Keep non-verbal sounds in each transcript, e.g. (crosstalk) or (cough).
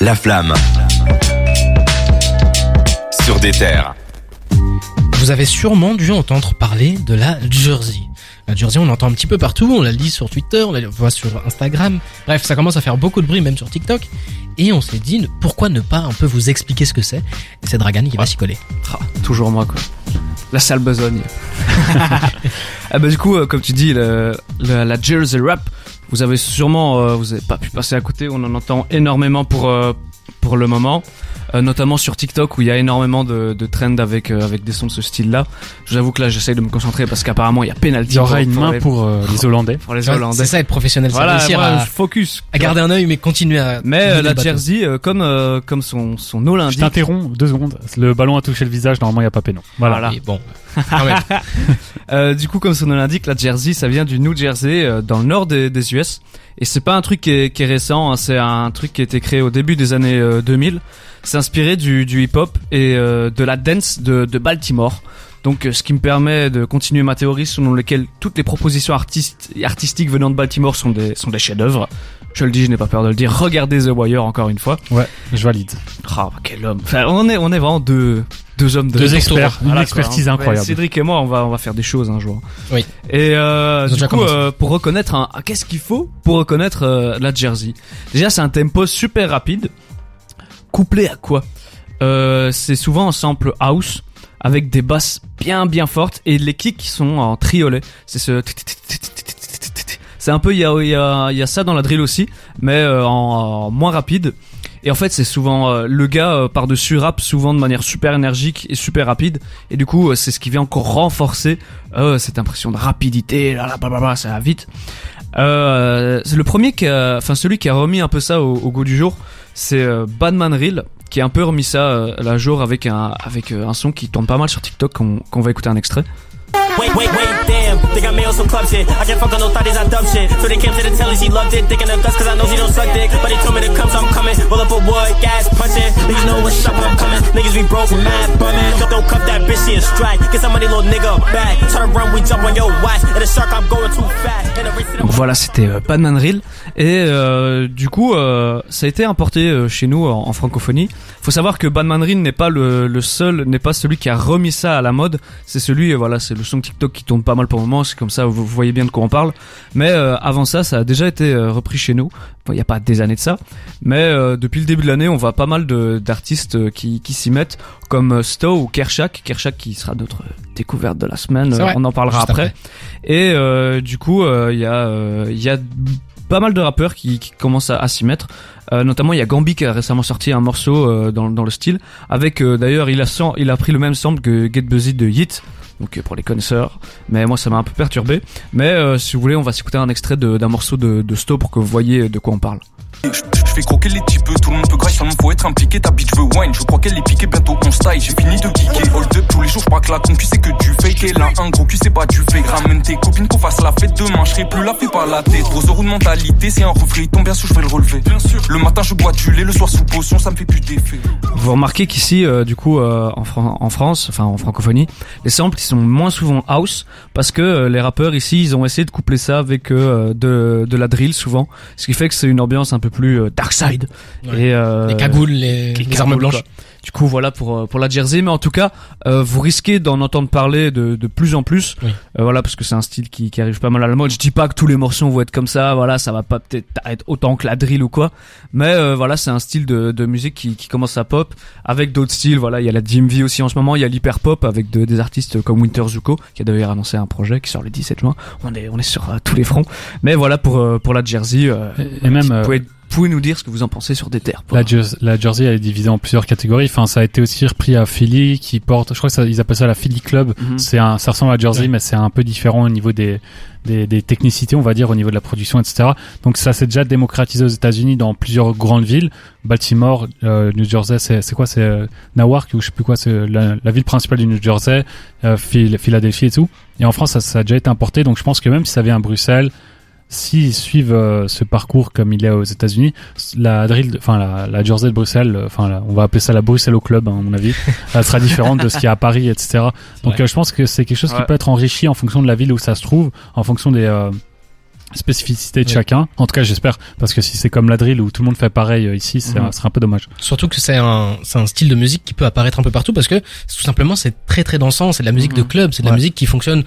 La flamme. Sur des terres. Vous avez sûrement dû entendre parler de la Jersey. La Jersey, on l'entend un petit peu partout, on la lit sur Twitter, on la voit sur Instagram. Bref, ça commence à faire beaucoup de bruit même sur TikTok. Et on s'est dit, pourquoi ne pas un peu vous expliquer ce que c'est? Et c'est Dragan qui va s'y coller. Ah, toujours moi quoi. La sale besogne. (laughs) ah bah du coup, euh, comme tu dis, le, le- la Jersey Rap, vous avez sûrement, euh, vous avez pas pu passer à côté. On en entend énormément pour euh, pour le moment, Euh, notamment sur TikTok où il y a énormément de, de trends avec euh, avec des sons de ce style-là. J'avoue que là, j'essaye de me concentrer parce qu'apparemment il y a penalty. Il y aura pour- une pour main les, pour euh, les Hollandais. pour les Hollandais. C'est ça être professionnel, c'est Voilà, réussir moi, à, je focus. à garder un œil mais continuer à... Mais euh, la. Jersey, euh, comme euh, comme son son nom Je t'interromps deux secondes. Le ballon a touché le visage, normalement il n'y a pas péno. Voilà. Voilà. Et bon. (laughs) Euh, du coup, comme son nom l'indique, la Jersey, ça vient du New Jersey, euh, dans le nord des, des US. Et c'est pas un truc qui est, qui est récent, hein, c'est un truc qui a été créé au début des années euh, 2000. C'est inspiré du, du hip-hop et euh, de la dance de, de Baltimore. Donc, euh, ce qui me permet de continuer ma théorie selon laquelle toutes les propositions artistes, artistiques venant de Baltimore sont des, sont des chefs-d'œuvre. Je le dis, je n'ai pas peur de le dire. Regardez The Wire encore une fois. Ouais, je valide. Ah, quel homme. Enfin, on est, on est vraiment deux, deux hommes de Deux experts, une Voilà, expertise quoi, hein. incroyable. Ouais, Cédric et moi, on va, on va faire des choses un jour. Oui. Et euh, du coup, euh, pour reconnaître un, ah, qu'est-ce qu'il faut pour reconnaître euh, la Jersey Déjà, c'est un tempo super rapide, couplé à quoi euh, C'est souvent un sample house avec des basses bien bien fortes et les kicks qui sont en triolet. C'est ce c'est un peu il y a, il y, a, il y a ça dans la drill aussi, mais euh, en, en moins rapide. Et en fait, c'est souvent euh, le gars euh, par-dessus rap souvent de manière super énergique et super rapide. Et du coup, euh, c'est ce qui vient encore renforcer cette impression de rapidité. Là, là, blablabla, ça va vite. C'est le premier qui a, enfin celui qui a remis un peu ça au, goût du jour, c'est Badman Reel qui a un peu remis ça à la jour avec un avec un son qui tourne pas mal sur TikTok qu'on qu'on va écouter un extrait. Wait, wait, wait, damn. Think club. I can't fuck shit. So they came to the loved it. Thinking cause I know don't suck dick. But they told to come, so I'm coming. Don't, that bitch, a strike. Get little nigga to run, we jump on your voilà, c'était euh, Reel. Et euh, du coup, euh, ça a été importé chez nous en, francophonie. Faut savoir que Batman Reel n'est pas le, seul, n'est pas celui qui a remis ça à la mode. C'est celui, voilà, c'est le son TikTok qui tourne pas mal pour le moment. C'est comme ça, vous, voyez bien de quoi on parle. Mais euh, avant ça, ça a déjà été euh, repris chez nous. Il n'y a pas des années de ça. Mais euh, depuis le début de l'année, on voit pas mal d'artistes qui, qui s'y mettent, comme Stowe ou Kershak. Kershak qui sera notre découverte de la semaine. On en parlera Juste après. Et euh, du coup, il y a il y a pas mal de rappeurs qui, qui commencent à, à s'y mettre. Euh, notamment, il y a Gambi qui a récemment sorti un morceau euh, dans, dans le style. Avec euh, d'ailleurs, il a sam- il a pris le même sample que Get Busy de Yeet. Donc euh, pour les connaisseurs, mais moi ça m'a un peu perturbé. Mais euh, si vous voulez, on va s'écouter un extrait d'un morceau de, de Sto pour que vous voyez de quoi on parle. Je, fais croquer les types, tout le monde peut grailler, seulement faut être impliqué. Ta bitch veut wine, je crois qu'elle est piquée, bientôt on style. J'ai fini de geeker, hold up tous les jours, je crois que la concu c'est que du fake. Et là, un gros cul c'est pas du fake. Ramène tes copines qu'on fasse la fête demain, je serai plus la fée par la tête. Gros euros de mentalité, c'est un reflet, il tombe bien sûr, je vais le relever. Bien sûr. Le matin je bois du lait, le soir sous potion, ça me fait plus d'effet. Vous remarquez qu'ici, euh, du coup, euh, en, Fran- en France, enfin en francophonie, les samples ils sont moins souvent house parce que euh, les rappeurs ici, ils ont essayé de coupler ça avec euh, de, de la drill souvent, ce qui fait que c'est une ambiance un peu plus euh, dark side. Ouais. Et, euh, Les cagoules, les, les les armes blanches. quoi. Du coup, voilà pour euh, pour la Jersey, mais en tout cas, euh, vous risquez d'en entendre parler de, de plus en plus. Oui. Euh, voilà, parce que c'est un style qui, qui arrive pas mal à la mode. Je dis pas que tous les morceaux vont être comme ça. Voilà, ça va pas peut-être être autant que la drill ou quoi. Mais euh, voilà, c'est un style de, de musique qui, qui commence à pop avec d'autres styles. Voilà, il y a la DMV aussi en ce moment. Il y a l'hyper pop avec de- des artistes comme Winter Zuko qui a d'ailleurs annoncé un projet qui sort le 17 juin. On est on est sur tous les fronts. Mais voilà pour pour la Jersey. euh, Et- et même, euh, pouvez, pouvez nous dire ce que vous en pensez sur des terres. La, Jers- la Jersey elle est divisée en plusieurs catégories. Enfin, ça a été aussi repris à Philly, qui porte, je crois que ça, ils appellent ça la Philly Club. Mhm. C'est un, ça ressemble à Jersey, Ouais. mais c'est un peu différent au niveau des, des, des technicités, on va dire, au niveau de la production, etc. Donc ça s'est déjà démocratisé aux États-Unis dans plusieurs grandes villes. Baltimore, euh, New Jersey, c'est, c'est quoi, c'est euh, Newark ou je sais plus quoi, c'est la, la ville principale du New Jersey, euh, Phil- Philadelphie et tout. Et en France, ça, ça a déjà été importé. Donc je pense que même si ça vient à Bruxelles, s'ils suivent euh, ce parcours comme il est aux États-Unis, la drill, enfin la, la Jersey de Bruxelles, euh, enfin la- on va appeler ça la Bruxelles au club, hein, à mon avis, (laughs) elle sera différente de ce qu'il y a à Paris, etc. Donc euh, je pense que c'est quelque chose qui peut être enrichi en fonction de la ville où ça se trouve, en fonction des euh, spécificité de chacun. En tout cas, j'espère, parce que si c'est comme la drill où tout le monde fait pareil euh, ici, c'est ce serait un peu dommage. Surtout que c'est un, c'est un style de musique qui peut apparaître un peu partout parce que tout simplement c'est très très dansant, c'est de la musique de Mhm. club, c'est de la musique qui fonctionne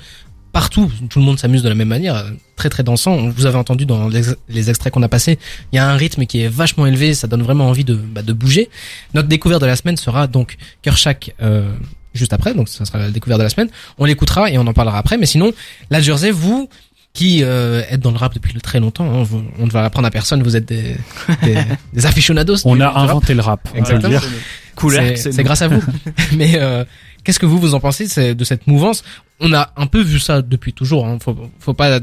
partout, tout le monde s'amuse de la même manière, euh, très très dansant. Vous avez entendu dans les, les extraits qu'on a passés, il y a un rythme qui est vachement élevé, ça donne vraiment envie de, bah, de bouger. Notre découverte de la semaine sera donc Kershak euh, juste après, donc ça sera la découverte de la semaine. On l'écoutera et on en parlera après, mais sinon, la Jersey, vous qui euh, êtes dans le rap depuis très longtemps, hein, vous- on ne va l'apprendre à personne, vous êtes des, (laughs) des, des aficionados. On a rap. inventé le rap. Exactement. Cool, C'est- c'est grâce à vous. (laughs) Mais euh, qu'est-ce que vous vous en pensez de cette mouvance? On a un peu vu ça depuis toujours. Hein. Faut, faut pas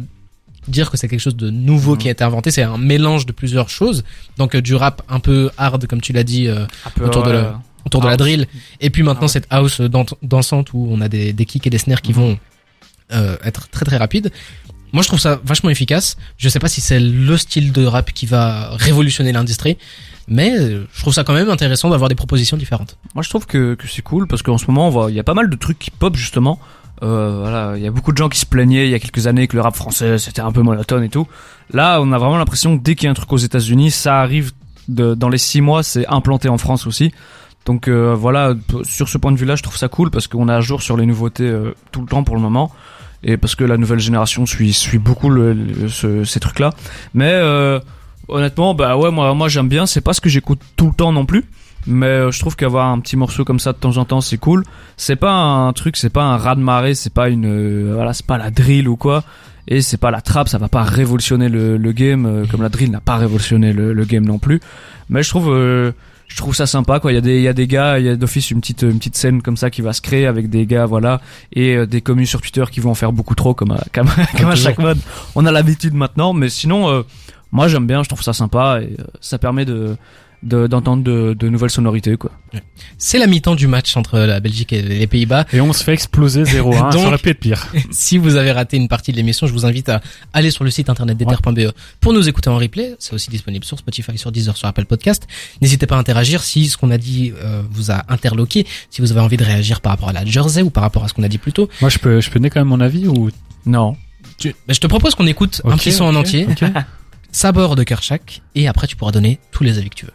dire que c'est quelque chose de nouveau Mhm. qui a été inventé. C'est un mélange de plusieurs choses. Donc euh, du rap un peu hard, comme tu l'as dit, euh, autour de la- autour de la House. drill. Et puis maintenant Ah ouais. cette house dan- dansante où on a des, des kicks et des snares qui Mhm. vont euh, être très très rapides. Moi je trouve ça vachement efficace. Je sais pas si c'est le style de rap qui va révolutionner l'industrie, mais euh, je trouve ça quand même intéressant d'avoir des propositions différentes. Moi, je trouve que, c'est cool parce qu'en ce moment, il y a pas mal de trucs qui pop justement. Euh, voilà, il y a beaucoup de gens qui se plaignaient il y a quelques années que le rap français c'était un peu monotone et tout. Là, on a vraiment l'impression que dès qu'il y a un truc aux États-Unis, ça arrive dans les six mois, c'est implanté en France aussi. Donc euh, voilà, sur ce point de vue-là, je trouve ça cool parce qu'on est à jour sur les nouveautés euh, tout le temps pour le moment et parce que la nouvelle génération suit suit beaucoup le, le- ce- ces trucs-là. Mais euh, honnêtement, bah ouais, moi moi j'aime bien. C'est pas ce que j'écoute tout le temps non plus. Mais euh, je trouve qu'avoir un petit morceau comme ça de temps en temps, c'est cool. C'est pas un truc, c'est pas un raz de marée, c'est pas une, euh, voilà, c'est pas la drill ou quoi. Et c'est pas la trap, ça va pas révolutionner le, le game, euh, comme la drill n'a pas révolutionné le, le game non plus. Mais je trouve, euh, je trouve ça sympa quoi. Il y a des, il y a des gars, il y a d'office une petite, une petite scène comme ça qui va se créer avec des gars, voilà, et euh, des communes sur Twitter qui vont en faire beaucoup trop, comme à, comme, (laughs) comme à chaque mode. On a l'habitude maintenant, mais sinon, euh, moi j'aime bien, je trouve ça sympa et euh, ça permet de de- d'entendre de, de nouvelles sonorités quoi. C'est la mi-temps du match entre la Belgique et les Pays-Bas. Et on se fait exploser (laughs) 0-1. Donc- Ça aurait pu être pire. (laughs) si vous avez raté une partie de l'émission, je vous invite à aller sur le site internet d'ether.be pour nous écouter en replay. C'est aussi disponible sur Spotify, sur Deezer, sur Apple Podcast. N'hésitez pas à interagir si ce qu'on a dit euh, vous a interloqué, si vous avez envie de réagir par rapport à la Jersey ou par rapport à ce qu'on a dit plus tôt. Moi, je peux, je peux donner quand même mon avis ou? Non. Tu- bah, je te propose qu'on écoute un petit son en entier, ok. (laughs) Sabor de Kershak, et après tu pourras donner tous les avis que tu veux.